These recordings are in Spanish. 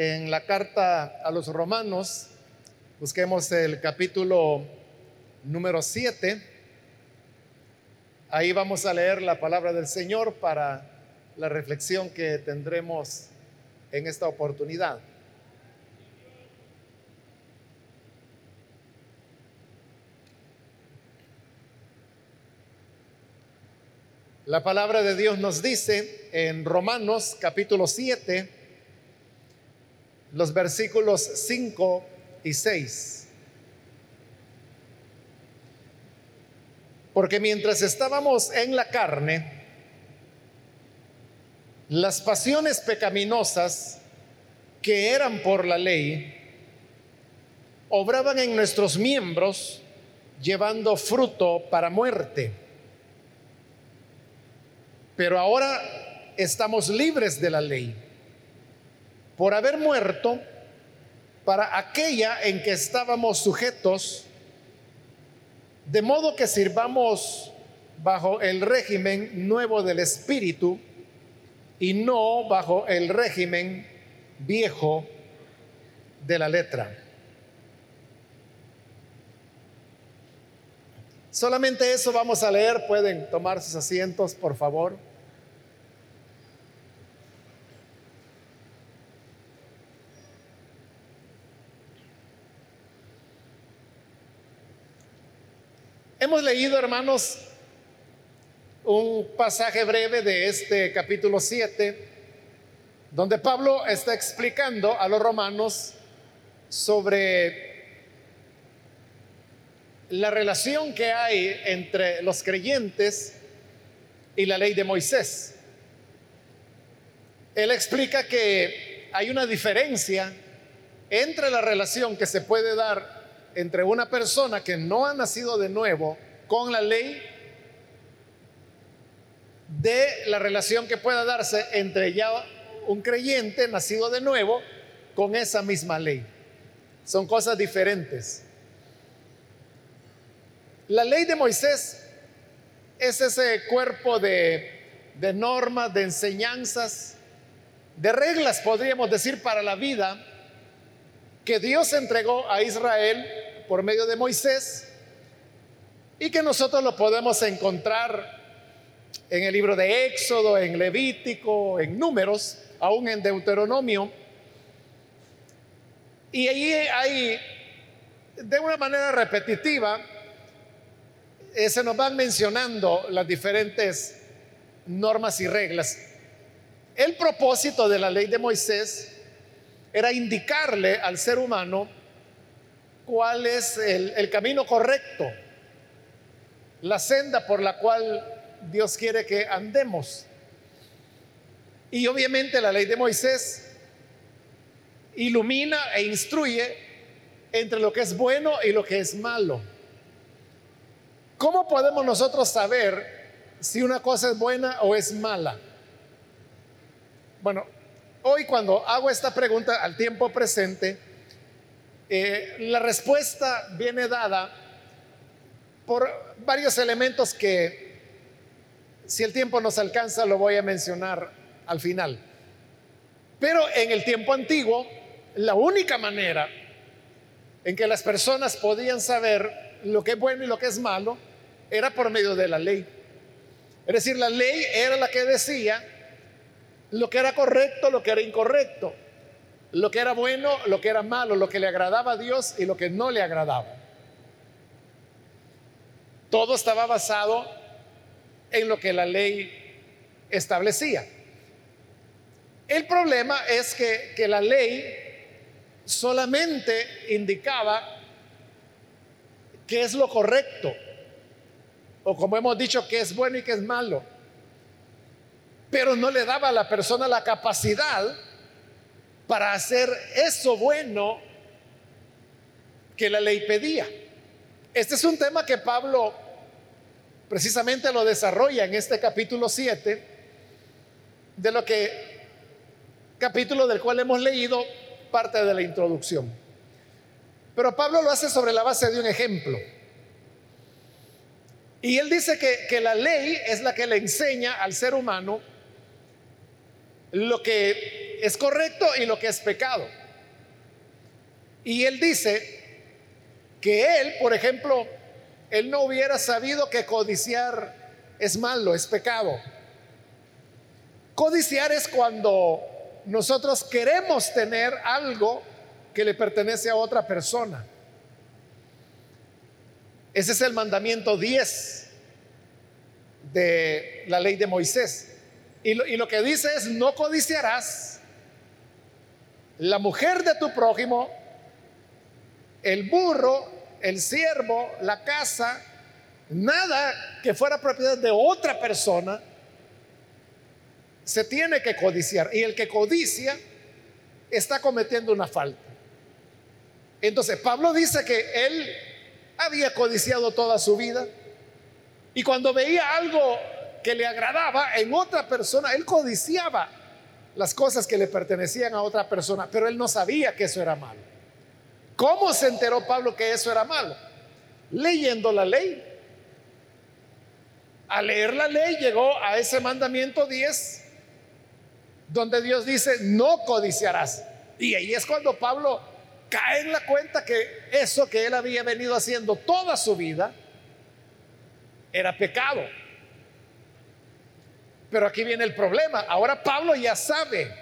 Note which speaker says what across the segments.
Speaker 1: en la carta a los romanos, busquemos el capítulo número 7. Ahí vamos a leer la palabra del Señor para la reflexión que tendremos en esta oportunidad. La palabra de Dios nos dice en Romanos capítulo 7, los versículos 5 y 6. Porque mientras estábamos en la carne, las pasiones pecaminosas que eran por la ley obraban en nuestros miembros llevando fruto para muerte pero ahora estamos libres de la ley por haber muerto para aquella en que estábamos sujetos, de modo que sirvamos bajo el régimen nuevo del Espíritu y no bajo el régimen viejo de la letra. Solamente eso vamos a leer. Pueden tomar sus asientos, por favor. Hemos leído, hermanos, un pasaje breve de este capítulo 7, donde Pablo está explicando a los romanos sobre la relación que hay entre los creyentes y la ley de Moisés. Él explica que hay una diferencia entre la relación que se puede dar entre una persona que no ha nacido de nuevo con la ley de la relación que pueda darse entre ya un creyente nacido de nuevo con esa misma ley. Son cosas diferentes. La ley de Moisés es ese cuerpo de, normas, de enseñanzas, de reglas, podríamos decir, para la vida que Dios entregó a Israel por medio de Moisés y que nosotros lo podemos encontrar en el libro de Éxodo, en Levítico, en Números, aún en Deuteronomio. Y allí hay, de una manera repetitiva, eh, se nos van mencionando las diferentes normas y reglas. El propósito de la ley de Moisés era indicarle al ser humano cuál es el, camino correcto, la senda por la cual Dios quiere que andemos. Y obviamente la ley de Moisés ilumina e instruye entre lo que es bueno y lo que es malo. ¿Cómo podemos nosotros saber si una cosa es buena o es mala? Bueno, hoy cuando hago esta pregunta al tiempo presente, eh, la respuesta viene dada por varios elementos que, si el tiempo nos alcanza, lo voy a mencionar al final. Pero en el tiempo antiguo, la única manera en que las personas podían saber lo que es bueno y lo que es malo era por medio de la ley. Es decir, la ley era la que decía lo que era correcto, lo que era incorrecto lo que era bueno, lo que era malo, lo que le agradaba a Dios y lo que no le agradaba. Todo estaba basado en lo que la ley establecía. El problema es que, que la ley solamente indicaba qué es lo correcto, o como hemos dicho, qué es bueno y qué es malo, pero no le daba a la persona la capacidad para hacer eso bueno que la ley pedía. Este es un tema que Pablo precisamente lo desarrolla en este capítulo 7, de lo que capítulo del cual hemos leído parte de la introducción. Pero Pablo lo hace sobre la base de un ejemplo. Y él dice que, que la ley es la que le enseña al ser humano lo que que es correcto y lo que es pecado. Y él dice que él, por ejemplo, él no hubiera sabido que codiciar es malo, es pecado. Codiciar es cuando nosotros queremos tener algo que le pertenece a otra persona. Ese es el mandamiento 10 de la ley de Moisés. Y lo, que dice es, no codiciarás la mujer de tu prójimo, el burro, el siervo, la casa, nada que fuera propiedad de otra persona, se tiene que codiciar. Y el que codicia está cometiendo una falta. Entonces, Pablo dice que él había codiciado toda su vida y cuando veía algo que le agradaba en otra persona, él codiciaba las cosas que le pertenecían a otra persona, pero él no sabía que eso era malo. ¿Cómo se enteró Pablo que eso era malo? Leyendo la ley. Al leer la ley llegó a ese mandamiento 10, donde Dios dice, no codiciarás. Y ahí es cuando Pablo cae en la cuenta que eso que él había venido haciendo toda su vida era pecado. Pero aquí viene el problema. Ahora Pablo ya sabe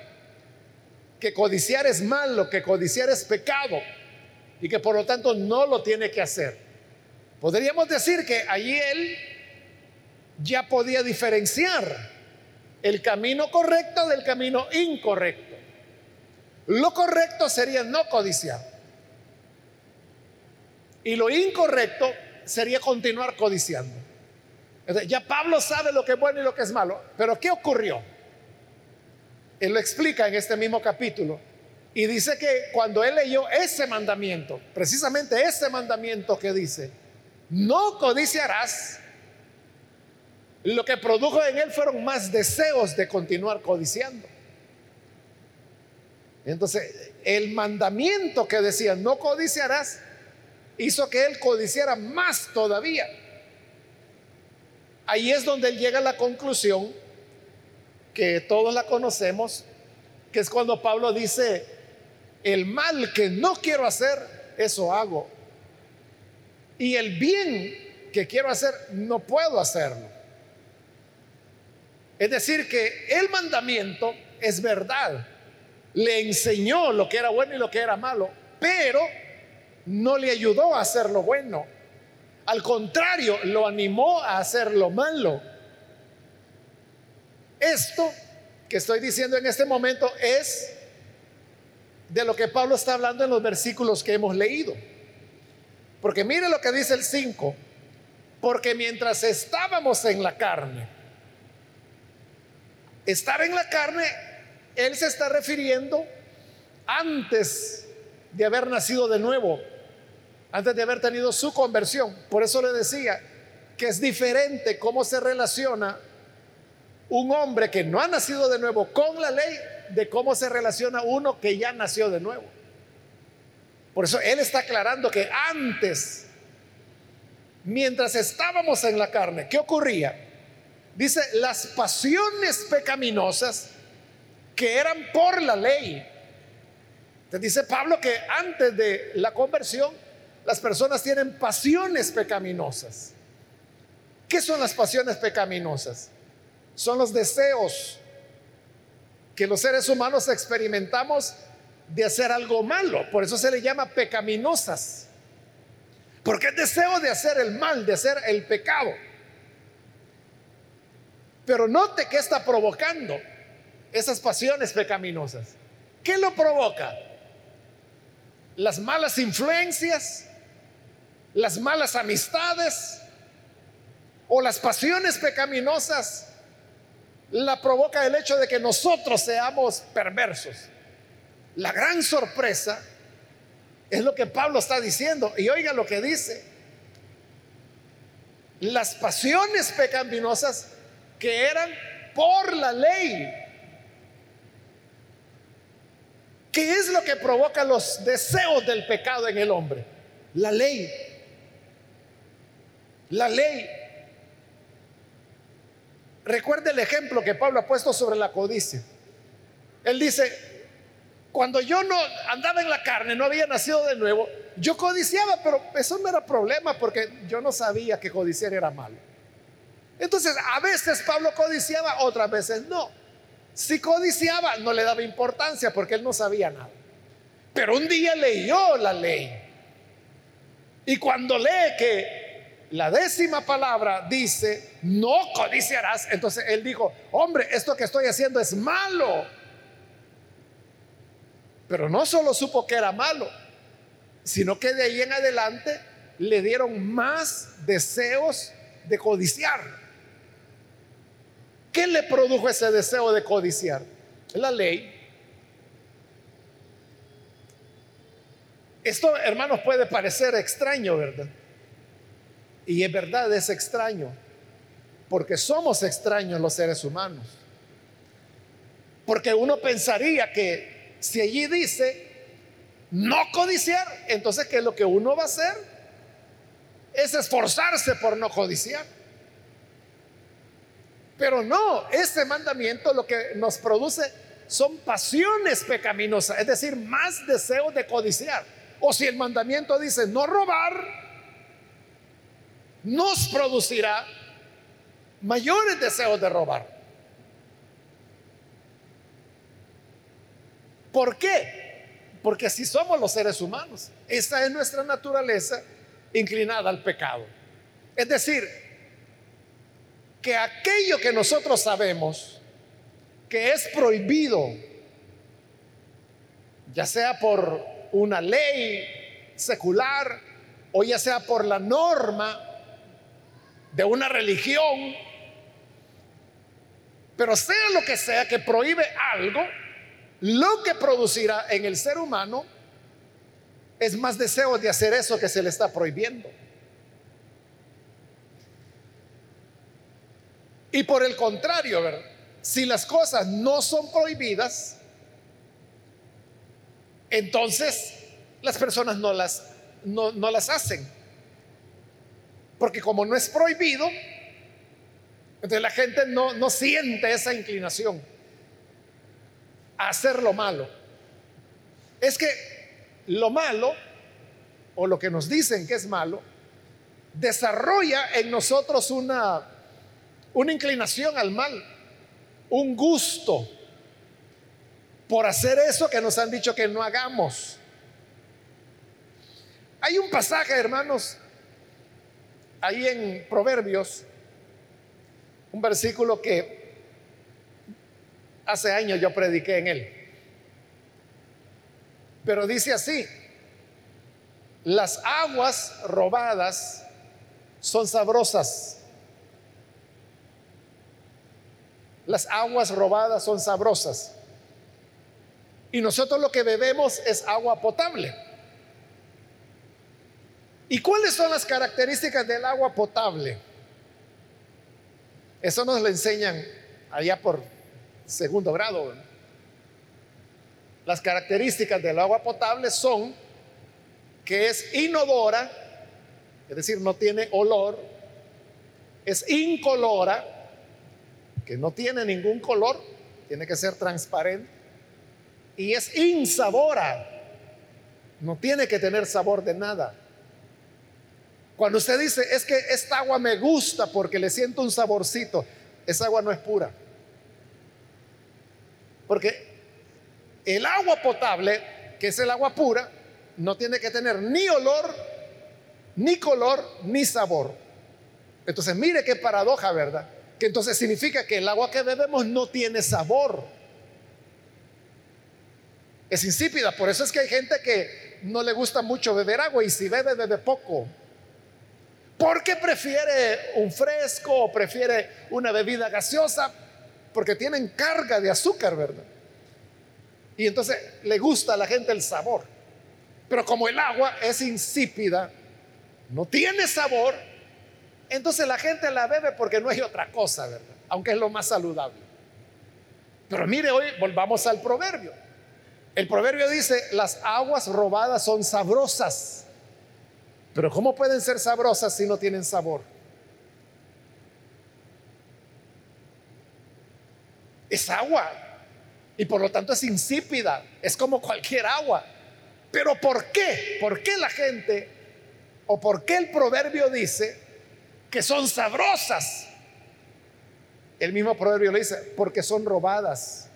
Speaker 1: que codiciar es malo, que codiciar es pecado y que por lo tanto no lo tiene que hacer. Podríamos decir que allí él ya podía diferenciar el camino correcto del camino incorrecto. Lo correcto sería no codiciar. Y lo incorrecto sería continuar codiciando. Ya Pablo sabe lo que es bueno y lo que es malo. Pero ¿qué ocurrió? Él lo explica en este mismo capítulo. Y dice que cuando él leyó ese mandamiento, precisamente ese mandamiento que dice, no codiciarás, lo que produjo en él fueron más deseos de continuar codiciando. Entonces, el mandamiento que decía, no codiciarás, hizo que él codiciara más todavía. Ahí es donde él llega a la conclusión que todos la conocemos, que es cuando Pablo dice, el mal que no quiero hacer, eso hago. Y el bien que quiero hacer, no puedo hacerlo. Es decir, que el mandamiento es verdad. Le enseñó lo que era bueno y lo que era malo, pero no le ayudó a hacer lo bueno. Al contrario, lo animó a hacer lo malo. Esto que estoy diciendo en este momento es de lo que Pablo está hablando en los versículos que hemos leído. Porque mire lo que dice el 5, porque mientras estábamos en la carne, estar en la carne, él se está refiriendo antes de haber nacido de nuevo, antes de haber tenido su conversión. Por eso le decía que es diferente cómo se relaciona un hombre que no ha nacido de nuevo con la ley de cómo se relaciona uno que ya nació de nuevo. Por eso él está aclarando que antes, mientras estábamos en la carne, ¿qué ocurría? Dice, las pasiones pecaminosas que eran por la ley. Te dice Pablo que antes de la conversión, las personas tienen pasiones pecaminosas. ¿Qué son las pasiones pecaminosas? Son los deseos que los seres humanos experimentamos de hacer algo malo. Por eso se le llama pecaminosas. Porque es deseo de hacer el mal, de hacer el pecado. Pero note que está provocando esas pasiones pecaminosas. ¿Qué lo provoca? Las malas influencias, las malas amistades o las pasiones pecaminosas la provoca el hecho de que nosotros seamos perversos. La gran sorpresa es lo que Pablo está diciendo. Y oiga lo que dice. Las pasiones pecaminosas que eran por la ley. ¿Qué es lo que provoca los deseos del pecado en el hombre? La ley. La ley Recuerde el ejemplo que Pablo ha puesto sobre la codicia. Él dice, Cuando yo no andaba en la carne, no había nacido de nuevo, yo codiciaba, pero eso no era problema porque yo no sabía que codiciar era malo. Entonces, a veces Pablo codiciaba, otras veces no. Si codiciaba, no le daba importancia porque él no sabía nada. Pero un día leyó la ley. Y cuando lee que la décima palabra dice, no codiciarás, entonces él dijo, hombre, esto que estoy haciendo es malo. Pero no solo supo que era malo, sino que de ahí en adelante le dieron más deseos de codiciar. ¿Qué le produjo ese deseo de codiciar? La ley. Esto, hermanos, puede parecer extraño, ¿verdad? Y es verdad, es extraño, porque somos extraños los seres humanos. Porque uno pensaría que si allí dice no codiciar, entonces ¿qué es lo que uno va a hacer? Es esforzarse por no codiciar. Pero no, este mandamiento lo que nos produce son pasiones pecaminosas, es decir, más deseos de codiciar. O si el mandamiento dice no robar, nos producirá mayores deseos de robar. ¿Por qué? Porque así somos los seres humanos. Esa es nuestra naturaleza inclinada al pecado. Es decir, que aquello que nosotros sabemos que es prohibido, ya sea por una ley secular o ya sea por la norma de una religión, pero sea lo que sea que prohíbe algo, lo que producirá en el ser humano es más deseo de hacer eso que se le está prohibiendo. Y por el contrario, si las cosas no son prohibidas, entonces las personas no las, no, las hacen. Porque como no es prohibido, entonces la gente no, no siente esa inclinación a hacer lo malo. Es que lo malo, o lo que nos dicen que es malo, desarrolla en nosotros una una inclinación al mal, un gusto por hacer eso que nos han dicho que no hagamos. Hay un pasaje, hermanos, ahí en Proverbios, un versículo que hace años yo prediqué en él. Pero dice así, las aguas robadas son sabrosas Las aguas robadas son sabrosas. Y nosotros lo que bebemos es agua potable. ¿Y cuáles son las características del agua potable? Eso nos lo enseñan allá por segundo grado. Las características del agua potable son que es inodora, es decir, no tiene olor, es incolora, que no tiene ningún color, tiene que ser transparente, y es insabora, no tiene que tener sabor de nada. Cuando usted dice, es que esta agua me gusta porque le siento un saborcito, esa agua no es pura. Porque el agua potable, que es el agua pura, no tiene que tener ni olor, ni color, ni sabor. Entonces, mire qué paradoja, ¿verdad? que entonces significa que el agua que bebemos no tiene sabor. Es insípida, por eso es que hay gente que no le gusta mucho beber agua y si bebe, bebe poco. Porque prefiere un fresco o prefiere una bebida gaseosa porque tienen carga de azúcar, ¿verdad? Y entonces le gusta a la gente el sabor. Pero como el agua es insípida, no tiene sabor, entonces la gente la bebe porque no hay otra cosa, ¿verdad? Aunque es lo más saludable. Pero mire, hoy volvamos al proverbio. El proverbio dice, las aguas robadas son sabrosas. Pero ¿cómo pueden ser sabrosas si no tienen sabor? Es agua. y por lo tanto es insípida, es como cualquier agua. Pero ¿por qué? ¿Por qué la gente o por qué el proverbio dice que son sabrosas? El mismo proverbio le dice, porque son robadas.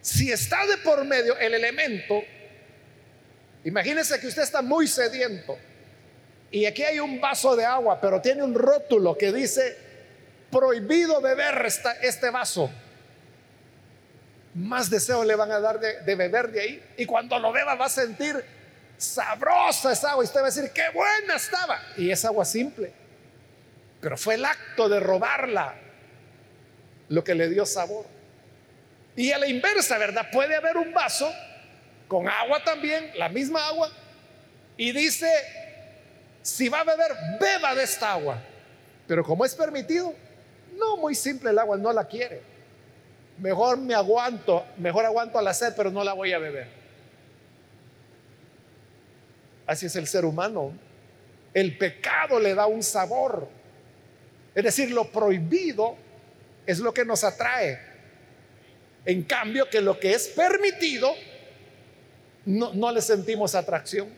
Speaker 1: Si está de por medio el elemento, imagínese que usted está muy sediento y aquí hay un vaso de agua, pero tiene un rótulo que dice prohibido beber este vaso. Más deseo le van a dar de, de beber de ahí. Y cuando lo beba va a sentir sabrosa esa agua. Y usted va a decir, qué buena estaba. Y es agua simple. Pero fue el acto de robarla lo que le dio sabor. Y a la inversa, ¿verdad? Puede haber un vaso con agua también, la misma agua, y dice, si va a beber, beba de esta agua. Pero como es permitido, no, muy simple el agua, no la quiere. Mejor me aguanto, mejor aguanto a la sed, pero no la voy a beber. Así es el ser humano. El pecado le da un sabor. Es decir, lo prohibido es lo que nos atrae. En cambio, que lo que es permitido, no, no le sentimos atracción.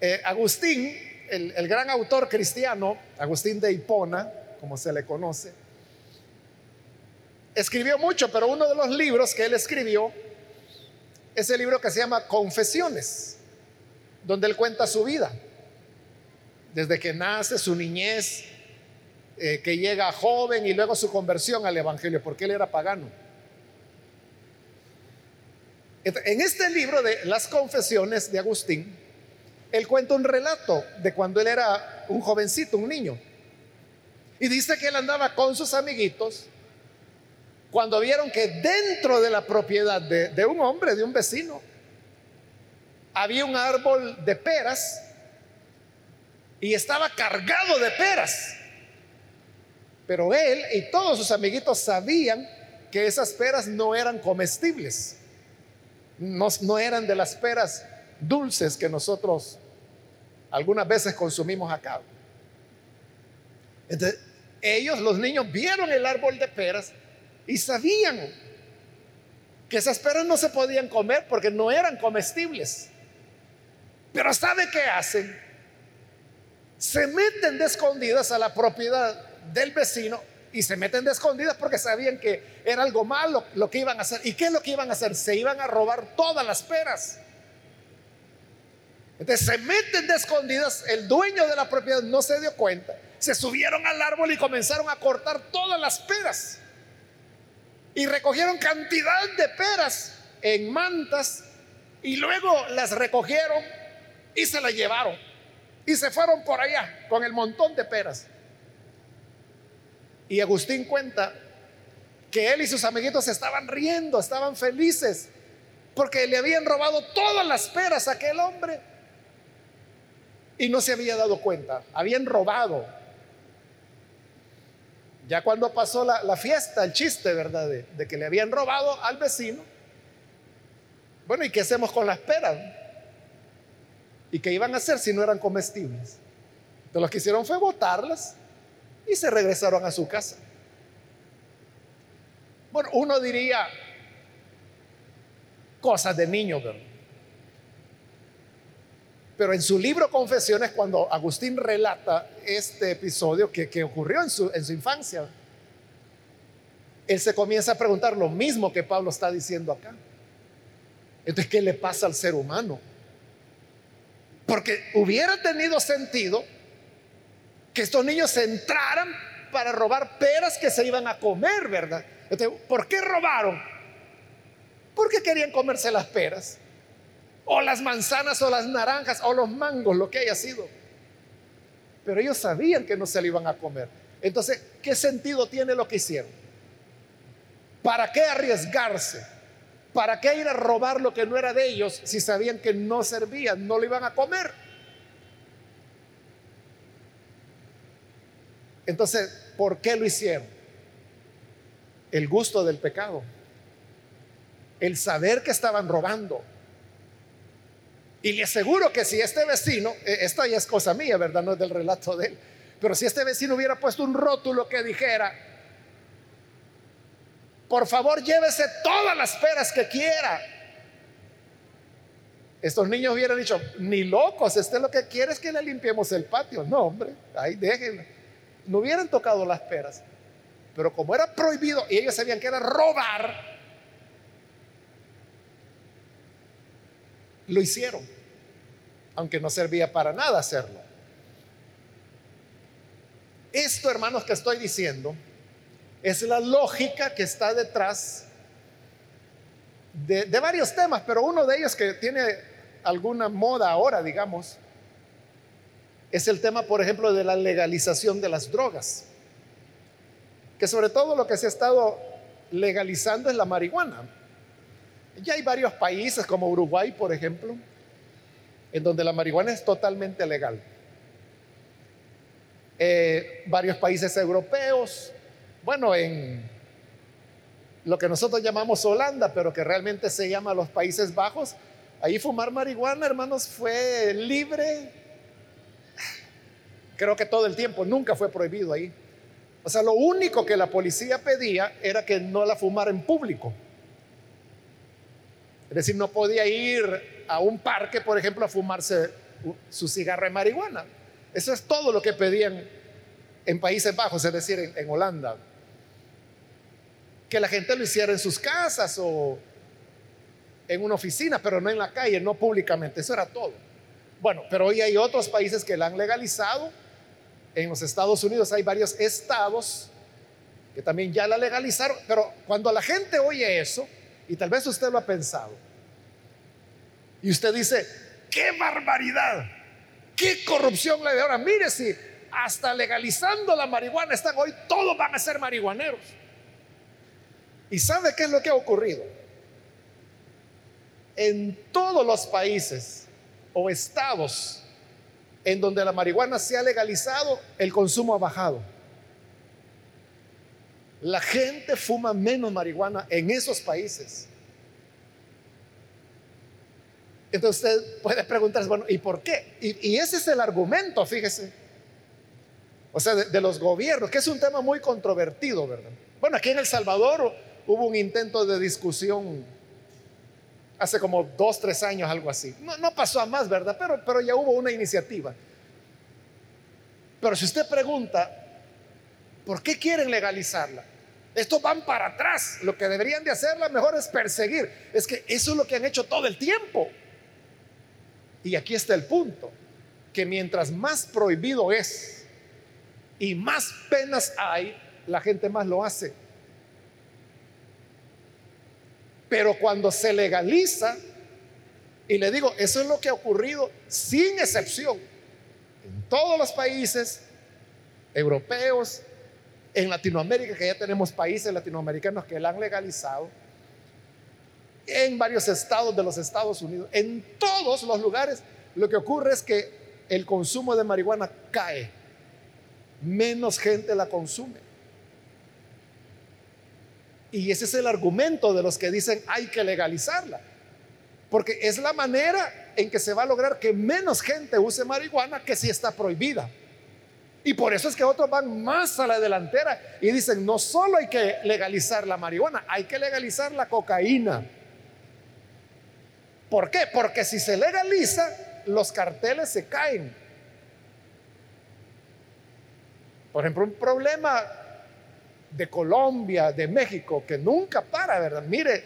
Speaker 1: Eh, Agustín el, gran autor cristiano, Agustín de Hipona, como se le conoce, escribió mucho, pero uno de los libros que él escribió es el libro que se llama Confesiones, donde él cuenta su vida, desde que nace, su niñez, eh, que llega joven y luego su conversión al Evangelio, porque él era pagano. En este libro de las confesiones de Agustín, él cuenta un relato de cuando él era un jovencito, un niño. Y dice que él andaba con sus amiguitos cuando vieron que dentro de la propiedad de, un hombre, de un vecino, había un árbol de peras y estaba cargado de peras. Pero él y todos sus amiguitos sabían que esas peras no eran comestibles, no, eran de las peras dulces que nosotros algunas veces consumimos acá. Entonces, ellos, los niños, vieron el árbol de peras y sabían que esas peras no se podían comer porque no eran comestibles. Pero ¿sabe qué hacen? Se meten de escondidas a la propiedad del vecino y se meten de escondidas porque sabían que era algo malo lo que iban a hacer. ¿Y qué es lo que iban a hacer? Se iban a robar todas las peras. Entonces se meten de escondidas, el dueño de la propiedad no se dio cuenta, se subieron al árbol y comenzaron a cortar todas las peras. Y recogieron cantidad de peras en mantas y luego las recogieron y se las llevaron. Y se fueron por allá con el montón de peras. Y Agustín cuenta que él y sus amiguitos estaban riendo, estaban felices, porque le habían robado todas las peras a aquel hombre y no se había dado cuenta, habían robado. Ya cuando pasó la, fiesta, el chiste, ¿verdad? De, que le habían robado al vecino. Bueno, ¿y qué hacemos con las peras? ¿Y qué iban a hacer si no eran comestibles? Entonces lo que hicieron fue botarlas y se regresaron a su casa. Bueno, uno diría cosas de niño, ¿verdad? Pero en su libro Confesiones, cuando Agustín relata este episodio que, ocurrió en su, en su infancia, él se comienza a preguntar lo mismo que Pablo está diciendo acá. Entonces, ¿qué le pasa al ser humano? Porque hubiera tenido sentido que estos niños entraran para robar peras que se iban a comer, ¿verdad? ¿por qué robaron? Porque querían comerse las peras o las manzanas o las naranjas o los mangos, lo que haya sido. Pero ellos sabían que no se lo iban a comer. Entonces, ¿qué sentido tiene lo que hicieron? ¿Para qué arriesgarse? ¿Para qué ir a robar lo que no era de ellos si sabían que no servían, no lo iban a comer? Entonces, ¿por qué lo hicieron? El gusto del pecado. El saber que estaban robando. Y le aseguro que si este vecino, eh, esta ya es cosa mía, ¿verdad? No es del relato de él, Pero si este vecino hubiera puesto un rótulo que dijera, por favor llévese todas las peras que quiera. Estos niños hubieran dicho, ni locos, este lo que quiere es que le limpiemos el patio. No, hombre, ahí déjenlo. No hubieran tocado las peras. Pero como era prohibido y ellos sabían que era robar, lo hicieron, aunque no servía para nada hacerlo. Esto, hermanos, que estoy diciendo, es la lógica que está detrás de, varios temas, pero uno de ellos que tiene alguna moda ahora, digamos, es el tema, por ejemplo, de la legalización de las drogas. Que sobre todo lo que se ha estado legalizando es la marihuana. Ya hay varios países como Uruguay, por ejemplo, en donde la marihuana es totalmente legal. Eh, varios países europeos, bueno, en lo que nosotros llamamos Holanda, pero que realmente se llama los Países Bajos, ahí fumar marihuana, hermanos, fue libre. Creo que todo el tiempo, nunca fue prohibido ahí. O sea, lo único que la policía pedía era que no la fumara en público. Es decir, no podía ir a un parque, por ejemplo, a fumarse su cigarro de marihuana. Eso es todo lo que pedían en Países Bajos, es decir, en Holanda que la gente lo hiciera en sus casas o en una oficina, pero no en la calle, no públicamente. Eso era todo. Bueno, pero hoy hay otros países que la han legalizado. En los Estados Unidos hay varios estados que también ya la legalizaron, pero cuando la gente oye eso, y tal vez usted lo ha pensado, y usted dice, qué barbaridad, qué corrupción la de ahora, mire si hasta legalizando la marihuana están hoy, todos van a ser marihuaneros. ¿Y sabe qué es lo que ha ocurrido? En todos los países o estados en donde la marihuana se ha legalizado, el consumo ha bajado. La gente fuma menos marihuana en esos países. Entonces usted puede preguntarse, bueno, ¿y por qué? Y, ese es el argumento, fíjese. O sea, de, de, los gobiernos, que es un tema muy controvertido, ¿verdad? Bueno, aquí en El Salvador hubo un intento de discusión hace como dos, tres años, algo así. No, pasó a más, ¿verdad? Pero, ya hubo una iniciativa. Pero si usted pregunta, ¿por qué quieren legalizarla? Estos van para atrás. Lo que deberían de hacerla mejor es perseguir. Es que eso es lo que han hecho todo el tiempo. Y aquí está el punto, que mientras más prohibido es y más penas hay, la gente más lo hace. Pero cuando se legaliza, y le digo, eso es lo que ha ocurrido sin excepción en todos los países europeos, en Latinoamérica, que ya tenemos países latinoamericanos que la han legalizado, en varios estados de los Estados Unidos, en todos los lugares, lo que ocurre es que el consumo de marihuana cae, menos gente la consume. Y ese es el argumento de los que dicen hay que legalizarla. Porque es la manera en que se va a lograr que menos gente use marihuana que si está prohibida. Y por eso es que otros van más a la delantera y dicen, no solo hay que legalizar la marihuana, hay que legalizar la cocaína. ¿Por qué? Porque si se legaliza, los carteles se caen. Por ejemplo, un problema de Colombia, de México, que nunca para, ¿verdad? Mire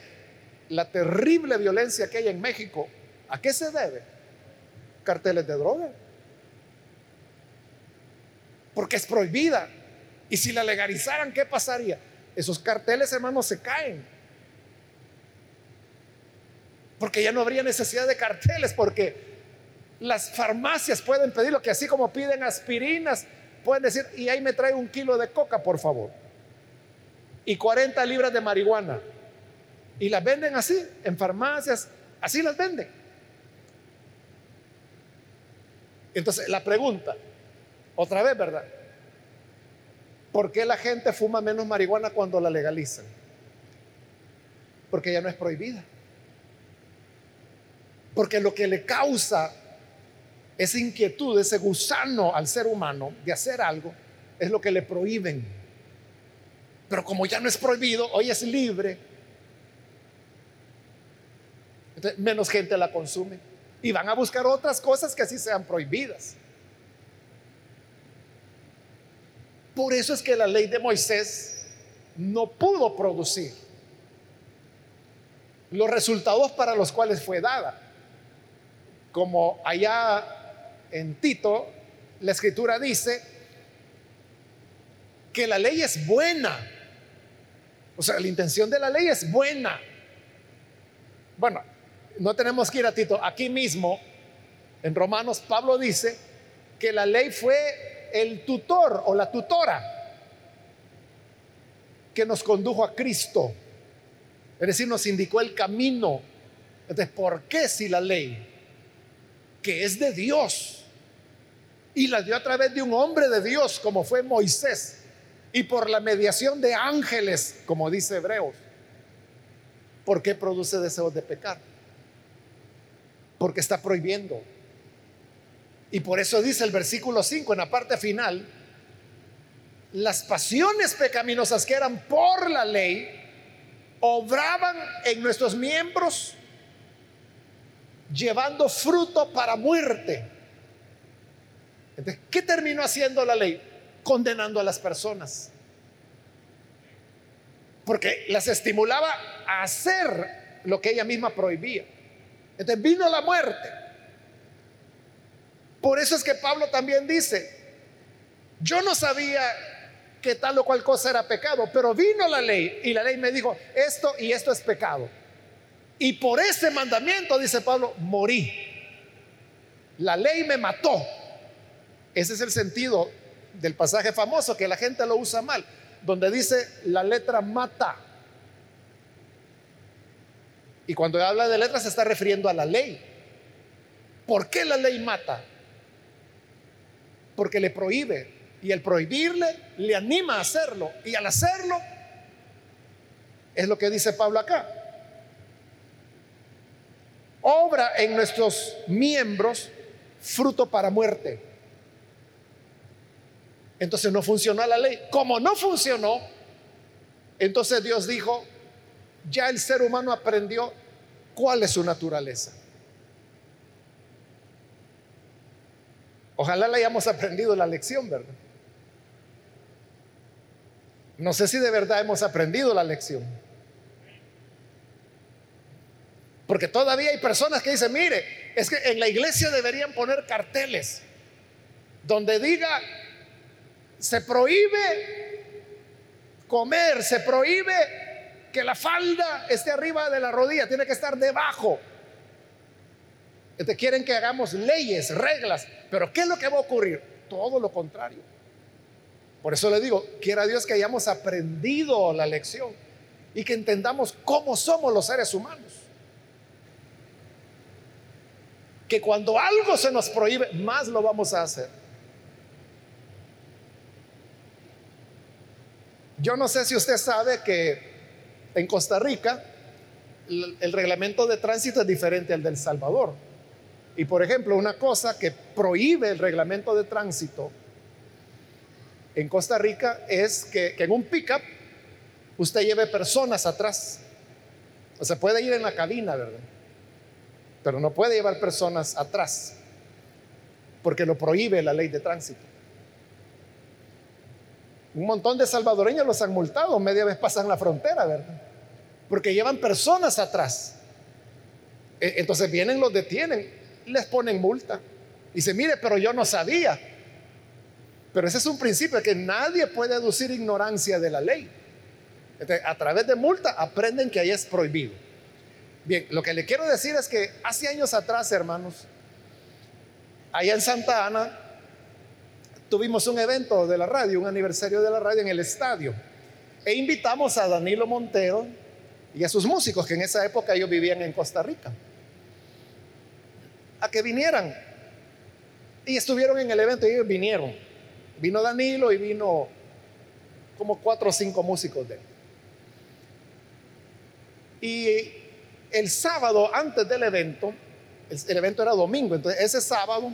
Speaker 1: la terrible violencia que hay en México. ¿A qué se debe? Carteles de droga. Porque es prohibida. Y si la legalizaran, ¿qué pasaría? Esos carteles, hermanos, se caen. Porque ya no habría necesidad de carteles, porque las farmacias pueden pedir lo que así como piden aspirinas, pueden decir, y ahí me trae un kilo de coca, por favor y 40 libras de marihuana. Y las venden así, en farmacias, así las venden. Entonces, la pregunta, otra vez, ¿verdad? ¿Por qué la gente fuma menos marihuana cuando la legalizan? Porque ya no es prohibida. Porque lo que le causa esa inquietud, ese gusano al ser humano de hacer algo, es lo que le prohíben. Pero como ya no es prohibido, hoy es libre, menos gente la consume. Y van a buscar otras cosas que así sean prohibidas. Por eso es que la ley de Moisés no pudo producir los resultados para los cuales fue dada. Como allá en Tito, la escritura dice que la ley es buena. O sea, la intención de la ley es buena. Bueno, no tenemos que ir a Tito. Aquí mismo, en Romanos, Pablo dice que la ley fue el tutor o la tutora que nos condujo a Cristo. Es decir, nos indicó el camino. Entonces, ¿por qué si la ley, que es de Dios, y la dio a través de un hombre de Dios como fue Moisés, y por la mediación de ángeles, como dice Hebreos, ¿por qué produce deseos de pecar? Porque está prohibiendo. Y por eso dice el versículo 5 en la parte final, las pasiones pecaminosas que eran por la ley obraban en nuestros miembros llevando fruto para muerte. Entonces, ¿qué terminó haciendo la ley? Condenando a las personas. Porque las estimulaba a hacer lo que ella misma prohibía. Entonces vino la muerte. Por eso es que Pablo también dice, yo no sabía que tal o cual cosa era pecado, pero vino la ley y la ley me dijo, esto y esto es pecado. Y por ese mandamiento, dice Pablo, morí. La ley me mató. Ese es el sentido del pasaje famoso que la gente lo usa mal, donde dice la letra mata. Y cuando habla de letra se está refiriendo a la ley. ¿Por qué la ley mata? Porque le prohíbe. Y el prohibirle le anima a hacerlo. Y al hacerlo, es lo que dice Pablo acá. Obra en nuestros miembros fruto para muerte. Entonces no funcionó la ley. Como no funcionó, entonces Dios dijo, ya el ser humano aprendió cuál es su naturaleza. Ojalá le hayamos aprendido la lección, ¿verdad? No sé si de verdad hemos aprendido la lección. Porque todavía hay personas que dicen, mire, es que en la iglesia deberían poner carteles donde diga, se prohíbe comer, se prohíbe que la falda esté arriba de la rodilla, tiene que estar debajo. Te quieren que hagamos leyes, reglas, pero ¿qué es lo que va a ocurrir? Todo lo contrario. Por eso le digo, quiera Dios que hayamos aprendido la lección y que entendamos cómo somos los seres humanos. Que cuando algo se nos prohíbe, más lo vamos a hacer. Yo no sé si usted sabe que en Costa Rica el, reglamento de tránsito es diferente al del Salvador. Y por ejemplo, una cosa que prohíbe el reglamento de tránsito en Costa Rica es que, en un pickup usted lleve personas atrás. O sea, puede ir en la cabina, ¿verdad? Pero no puede llevar personas atrás, porque lo prohíbe la ley de tránsito. Un montón de salvadoreños los han multado, media vez pasan la frontera, ¿verdad? Porque llevan personas atrás. E, entonces vienen, los detienen les ponen multa. Dice, mire, pero yo no sabía. Pero ese es un principio que nadie puede deducir ignorancia de la ley. a través de multa aprenden que ahí es prohibido. Bien, lo que le quiero decir es que hace años atrás, hermanos, allá en Santa Ana, tuvimos un evento de la radio, un aniversario de la radio en el estadio. E invitamos a Danilo Montero y a sus músicos, que en esa época ellos vivían en Costa Rica a que vinieran. Y estuvieron en el evento y ellos vinieron. Vino Danilo y vino como cuatro o cinco músicos de él. Y el sábado antes del evento, el, evento era domingo, entonces ese sábado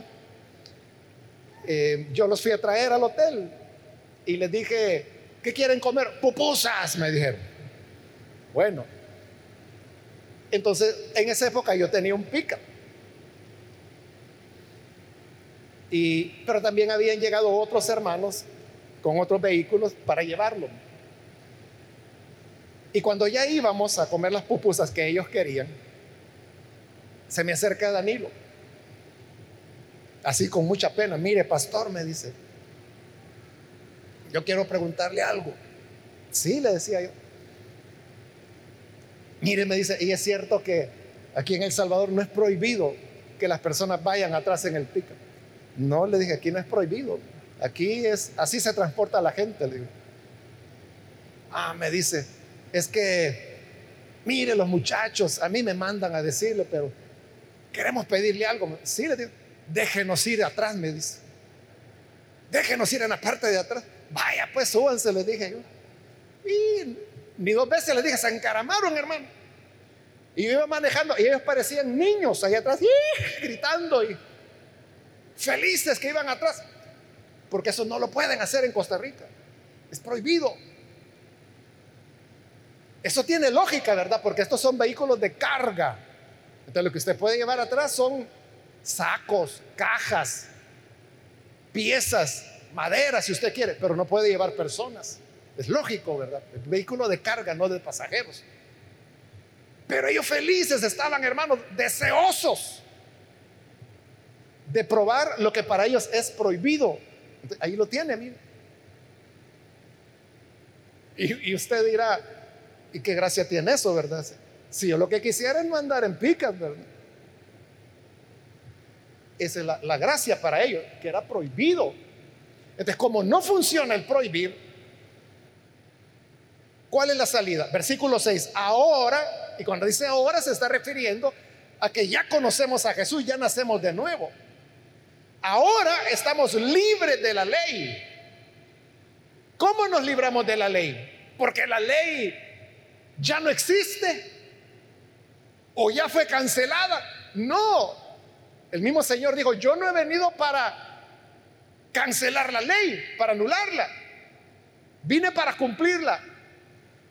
Speaker 1: eh, yo los fui a traer al hotel y les dije, ¿qué quieren comer? Pupusas, me dijeron. Bueno, entonces en esa época yo tenía un pica. Y, pero también habían llegado otros hermanos con otros vehículos para llevarlo. Y cuando ya íbamos a comer las pupusas que ellos querían, se me acerca Danilo así con mucha pena, mire, pastor, me dice, yo quiero preguntarle algo. Sí, le decía yo. Mire, me dice, y es cierto que aquí en El Salvador no es prohibido que las personas vayan atrás en el pico. No, le dije, aquí no es prohibido. Aquí es, así se transporta la gente. Le digo. Ah, me dice, es que, mire, los muchachos, a mí me mandan a decirle, pero queremos pedirle algo. Sí, le digo, déjenos ir atrás, me dice. Déjenos ir en la parte de atrás. Vaya, pues súbanse, le dije yo. Y ni dos veces le dije, se encaramaron, hermano. Y yo iba manejando y ellos parecían niños ahí atrás, gritando y felices que iban atrás. Porque eso no lo pueden hacer en Costa Rica. Es prohibido. Eso tiene lógica, ¿verdad? Porque estos son vehículos de carga. Entonces lo que usted puede llevar atrás son sacos, cajas, piezas, madera, si usted quiere, pero no puede llevar personas. Es lógico, ¿verdad? El vehículo de carga, no de pasajeros. Pero ellos felices estaban, hermanos, deseosos de probar lo que para ellos es prohibido. Ahí lo tiene, mire. Y, y, usted dirá, ¿y qué gracia tiene eso, verdad? Si yo lo que quisiera es no andar en picas, ¿verdad? Esa es la, gracia para ellos, que era prohibido. Entonces, como no funciona el prohibir, ¿cuál es la salida? Versículo 6, ahora, y cuando dice ahora se está refiriendo a que ya conocemos a Jesús, ya nacemos de nuevo. Ahora estamos libres de la ley. ¿Cómo nos libramos de la ley? Porque la ley ya no existe o ya fue cancelada. No, el mismo Señor dijo, yo no he venido para cancelar la ley, para anularla. Vine para cumplirla.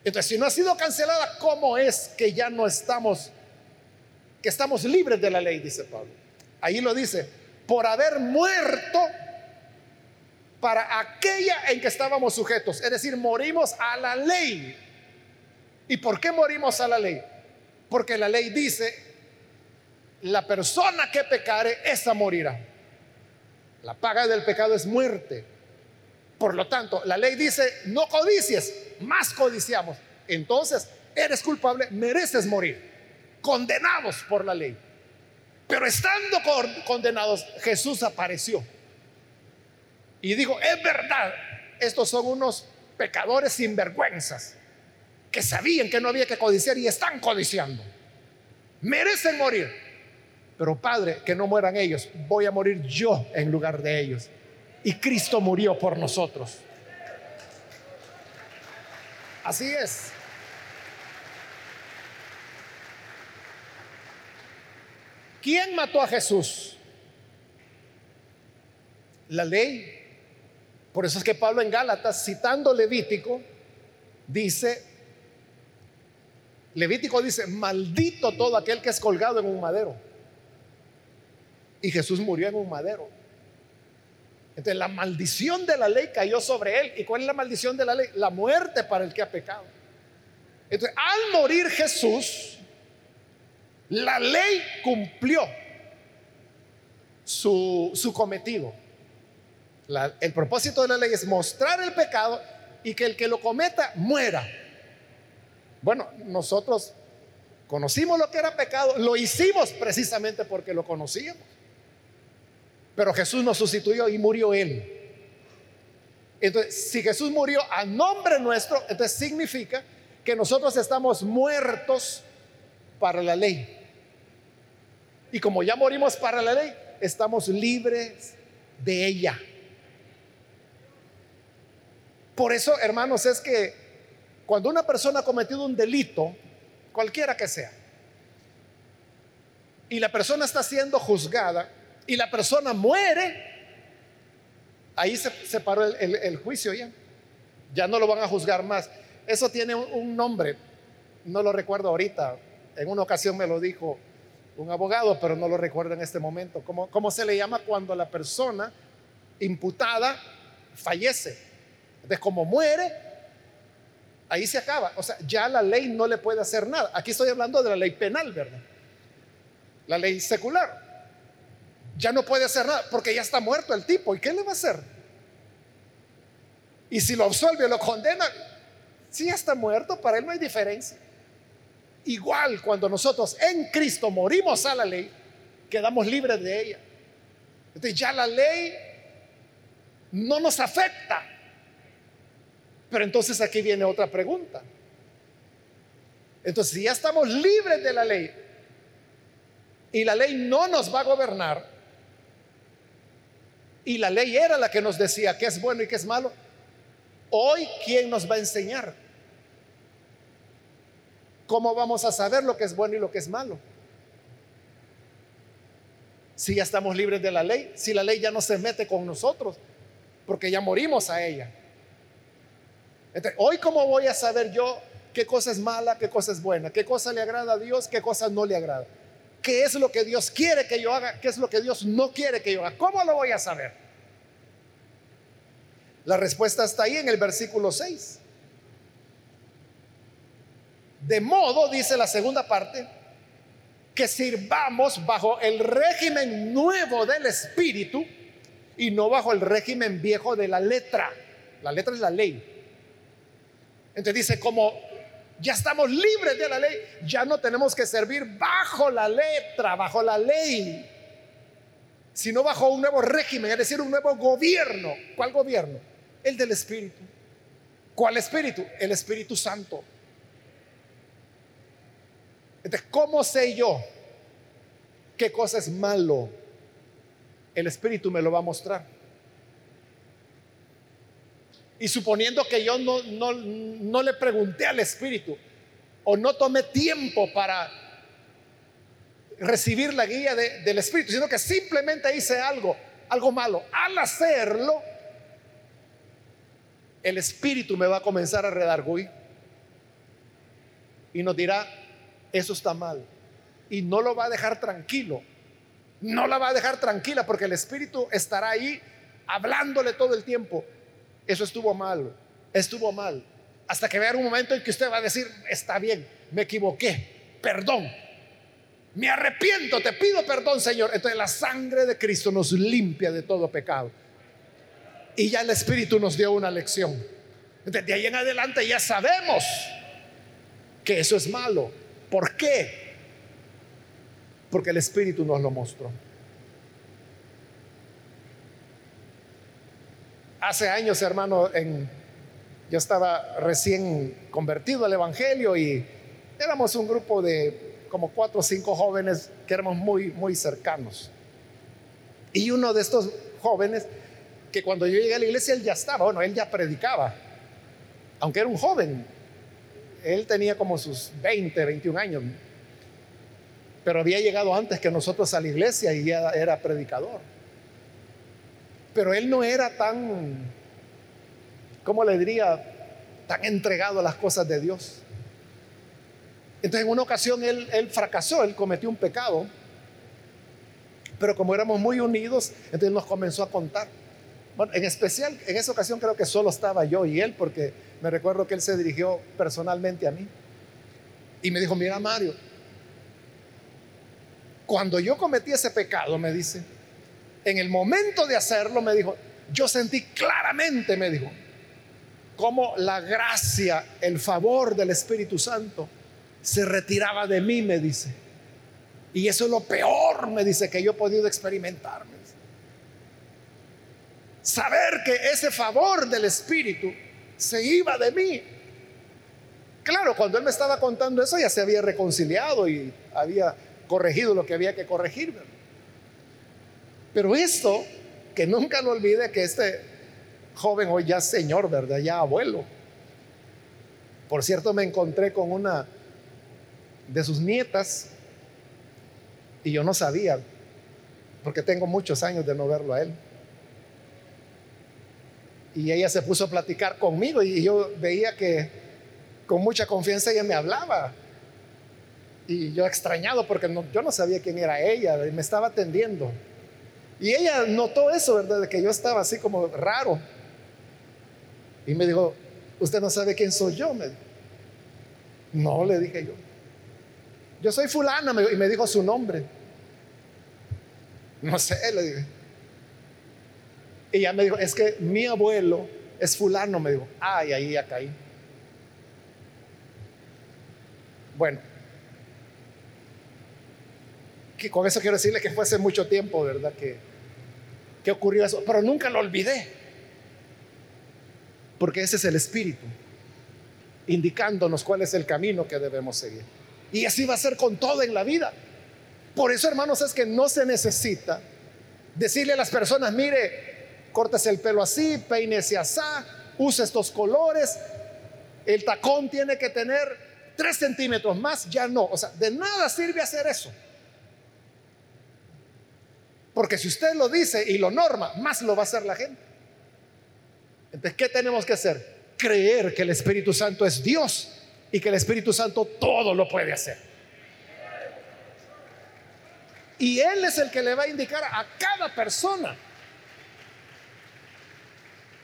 Speaker 1: Entonces, si no ha sido cancelada, ¿cómo es que ya no estamos, que estamos libres de la ley? Dice Pablo. Ahí lo dice, por haber muerto para aquella en que estábamos sujetos. Es decir, morimos a la ley. ¿Y por qué morimos a la ley? Porque la ley dice, la persona que pecare, esa morirá. La paga del pecado es muerte. Por lo tanto, la ley dice, no codicies, más codiciamos. Entonces, eres culpable, mereces morir. Condenados por la ley. Pero estando condenados, Jesús apareció. Y dijo, es verdad, estos son unos pecadores sinvergüenzas que sabían que no había que codiciar y están codiciando. Merecen morir. Pero Padre, que no mueran ellos, voy a morir yo en lugar de ellos. Y Cristo murió por nosotros. Así es. ¿Quién mató a Jesús? La ley. Por eso es que Pablo en Gálatas, citando Levítico, dice, Levítico dice, maldito todo aquel que es colgado en un madero. Y Jesús murió en un madero. Entonces la maldición de la ley cayó sobre él. ¿Y cuál es la maldición de la ley? La muerte para el que ha pecado. Entonces, al morir Jesús, la ley cumplió su, cometido. el propósito de la ley es mostrar el pecado y que el que lo cometa muera. Bueno, nosotros conocimos lo que era pecado, lo hicimos precisamente porque lo conocíamos. Pero Jesús nos sustituyó y murió Él. Entonces, si Jesús murió a nombre nuestro, entonces significa que nosotros estamos muertos para la ley. Y como ya morimos para la ley, estamos libres de ella. Por eso, hermanos, es que cuando una persona ha cometido un delito, cualquiera que sea, y la persona está siendo juzgada, y la persona muere, Ahí se, paró el, juicio ya. Ya no lo van a juzgar más. Eso tiene un, nombre, no lo recuerdo ahorita. En una ocasión me lo dijo un abogado, pero no lo recuerdo en este momento. ¿Cómo, cómo se le llama cuando la persona imputada fallece? De como muere, ahí se acaba. O sea, ya la ley no le puede hacer nada. Aquí estoy hablando de la ley penal, ¿verdad? La ley secular ya no puede hacer nada porque ya está muerto el tipo. ¿Y qué le va a hacer? Y si lo absuelve o lo condena, si ya está muerto, para él no hay diferencia. Igual cuando nosotros en Cristo morimos a la ley, quedamos libres de ella. Entonces ya la ley no nos afecta. Pero entonces aquí viene otra pregunta. Entonces, si ya estamos libres de la ley y la ley no nos va a gobernar, y la ley era la que nos decía qué es bueno y qué es malo. Hoy, ¿quién nos va a enseñar? ¿Cómo vamos a saber lo que es bueno y lo que es malo? Si ya estamos libres de la ley, si la ley ya no se mete con nosotros, porque ya morimos a ella. hoy, ¿cómo voy a saber yo qué cosa es mala, qué cosa es buena, qué cosa le agrada a Dios, qué cosa no le agrada? Qué es lo que Dios quiere que yo haga, qué es lo que Dios no quiere que yo haga. ¿Cómo lo voy a saber? La respuesta está ahí en el versículo 6. De modo, dice la segunda parte, que sirvamos bajo el régimen nuevo del Espíritu y no bajo el régimen viejo de la letra. La letra es la ley. Entonces dice, como ya estamos libres de la ley. Ya no tenemos que servir bajo la letra, bajo la ley, sino bajo un nuevo régimen, es decir, un nuevo gobierno. ¿Cuál gobierno? El del Espíritu. ¿Cuál Espíritu? El Espíritu Santo. Entonces, ¿cómo sé yo qué cosa es malo? El Espíritu me lo va a mostrar. Y suponiendo que yo no, no, le pregunté al Espíritu o no tomé tiempo para recibir la guía del Espíritu, sino que simplemente hice algo, algo malo. Al hacerlo, el Espíritu me va a comenzar a redarguir y nos dirá, eso está mal. Y no lo va a dejar tranquilo. No la va a dejar tranquila porque el Espíritu estará ahí hablándole todo el tiempo eso estuvo mal, estuvo mal. Hasta que vea un momento en que usted va a decir, está bien, me equivoqué, perdón. Me arrepiento, te pido perdón, Señor. Entonces la sangre de Cristo nos limpia de todo pecado. Y ya el Espíritu nos dio una lección. Desde ahí en adelante ya sabemos que eso es malo. ¿Por qué? Porque el Espíritu nos lo mostró. Hace años, hermano, yo estaba recién convertido al Evangelio y éramos un grupo de como cuatro o cinco jóvenes que éramos muy, muy cercanos. Y uno de estos jóvenes, que cuando yo llegué a la iglesia, él ya estaba, bueno, él ya predicaba, aunque era un joven, él tenía como sus 20, 21 años, pero había llegado antes que nosotros a la iglesia y ya era predicador. Pero él no era tan, ¿cómo le diría? Tan entregado a las cosas de Dios. Entonces en una ocasión él, él fracasó, él cometió un pecado. Pero como éramos muy unidos, entonces nos comenzó a contar. Bueno, en especial, en esa ocasión creo que solo estaba yo y él, porque me recuerdo que él se dirigió personalmente a mí. Y me dijo, mira Mario, cuando yo cometí ese pecado, me dice, en el momento de hacerlo, me dijo, yo sentí claramente, me dijo, como la gracia, el favor del Espíritu Santo se retiraba de mí, me dice. Y eso es lo peor, me dice, que yo he podido experimentar. Saber que ese favor del Espíritu se iba de mí. Claro, cuando él me estaba contando eso ya se había reconciliado y había corregido lo que había que corregir. Pero esto, que nunca lo olvide que este joven hoy ya señor, ¿verdad? Ya abuelo. Por cierto, me encontré con una de sus nietas y yo no sabía, porque tengo muchos años de no verlo a él. Y ella se puso a platicar conmigo y yo veía que con mucha confianza ella me hablaba. Y yo extrañado porque yo no sabía quién era ella y me estaba atendiendo. Y ella notó eso, ¿verdad? De que yo estaba así como raro. Y me dijo, ¿usted no sabe quién soy yo? no, le dije yo. Yo soy fulana y me dijo su nombre. No sé, le dije. Y ella me dijo, es que mi abuelo es fulano, me dijo. Ay, ahí ya caí. Bueno, que con eso quiero decirle que fue hace mucho tiempo, ¿verdad? Que, que ocurrió eso, pero nunca lo olvidé. Porque ese es el Espíritu, indicándonos cuál es el camino que debemos seguir. Y así va a ser con todo en la vida. Por eso, hermanos, es que no se necesita decirle a las personas, mire, cortes el pelo así, peínese así, use estos colores, el tacón tiene que tener tres centímetros más, ya no. O sea, de nada sirve hacer eso. Porque si usted lo dice y lo norma, más lo va a hacer la gente. Entonces, ¿qué tenemos que hacer? Creer que el Espíritu Santo es Dios y que el Espíritu Santo todo lo puede hacer. Y Él es el que le va a indicar a cada persona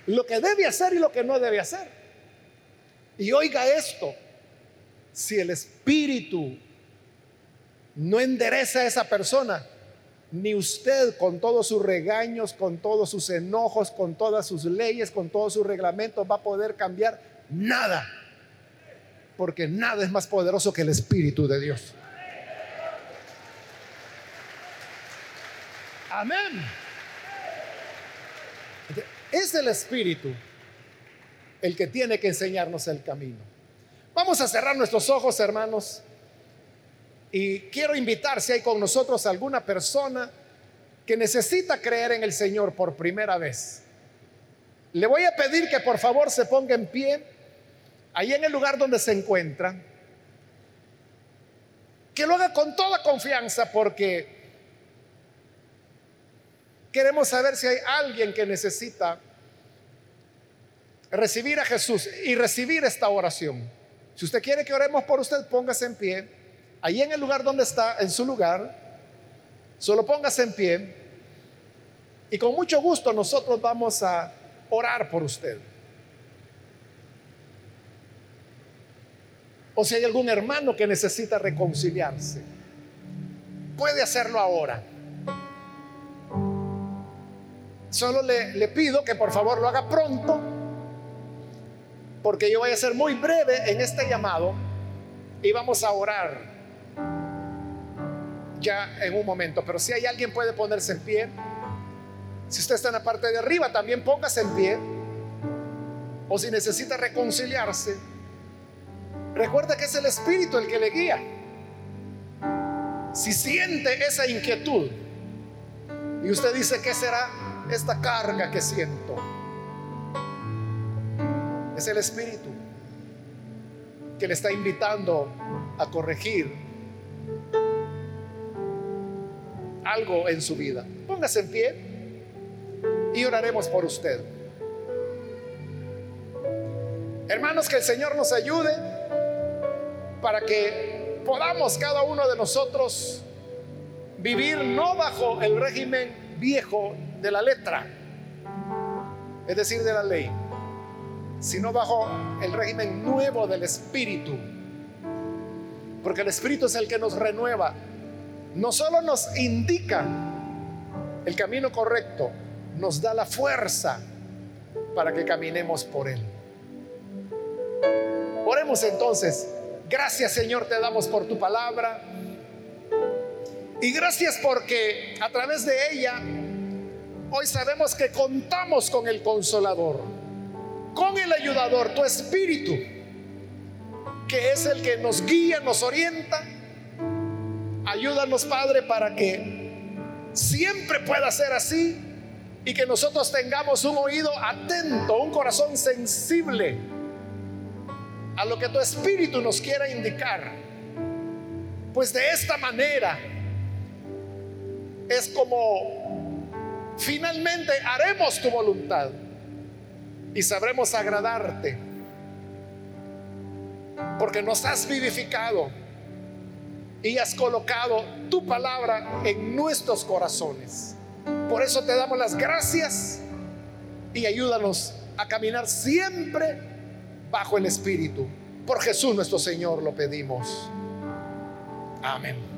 Speaker 1: lo que debe hacer y lo que no debe hacer. Y oiga esto, si el Espíritu no endereza a esa persona, ni usted con todos sus regaños, con todos sus enojos, con todas sus leyes, con todos sus reglamentos va a poder cambiar nada. Porque nada es más poderoso que el Espíritu de Dios. Amén. Es el Espíritu el que tiene que enseñarnos el camino. Vamos a cerrar nuestros ojos, hermanos. Y quiero invitar si hay con nosotros alguna persona que necesita creer en el Señor por primera vez. Le voy a pedir que por favor se ponga en pie ahí en el lugar donde se encuentra. Que lo haga con toda confianza porque Queremos saber si hay alguien que necesita recibir a Jesús y recibir esta oración. Si usted quiere que oremos por usted, póngase en pie. Ahí en el lugar donde está, en su lugar, solo póngase en pie. Y con mucho gusto nosotros vamos a orar por usted. O si hay algún hermano que necesita reconciliarse, puede hacerlo ahora. Solo le, pido que por favor lo haga pronto, porque yo voy a ser muy breve en este llamado y vamos a orar ya en un momento. Pero si hay alguien puede ponerse en pie. Si usted está en la parte de arriba, también póngase en pie. O si necesita reconciliarse, recuerda que es el Espíritu el que le guía. Si siente esa inquietud y usted dice, ¿qué será? esta carga que siento. Es el Espíritu que le está invitando a corregir algo en su vida. Póngase en pie y oraremos por usted. Hermanos, que el Señor nos ayude para que podamos cada uno de nosotros vivir no bajo el régimen viejo de la letra, es decir, de la ley, sino bajo el régimen nuevo del Espíritu. Porque el Espíritu es el que nos renueva, no solo nos indica el camino correcto, nos da la fuerza para que caminemos por él. Oremos entonces. Gracias Señor te damos por tu palabra. Y gracias porque a través de ella Hoy sabemos que contamos con el consolador, con el ayudador, tu espíritu, que es el que nos guía, nos orienta. Ayúdanos, Padre, para que siempre pueda ser así y que nosotros tengamos un oído atento, un corazón sensible a lo que tu espíritu nos quiera indicar. Pues de esta manera es como finalmente haremos tu voluntad. y sabremos agradarte. Porque nos has vivificado y has colocado tu palabra en nuestros corazones. Por eso te damos las gracias y ayúdanos a caminar siempre bajo el Espíritu. Por Jesús nuestro Señor lo pedimos. Amén.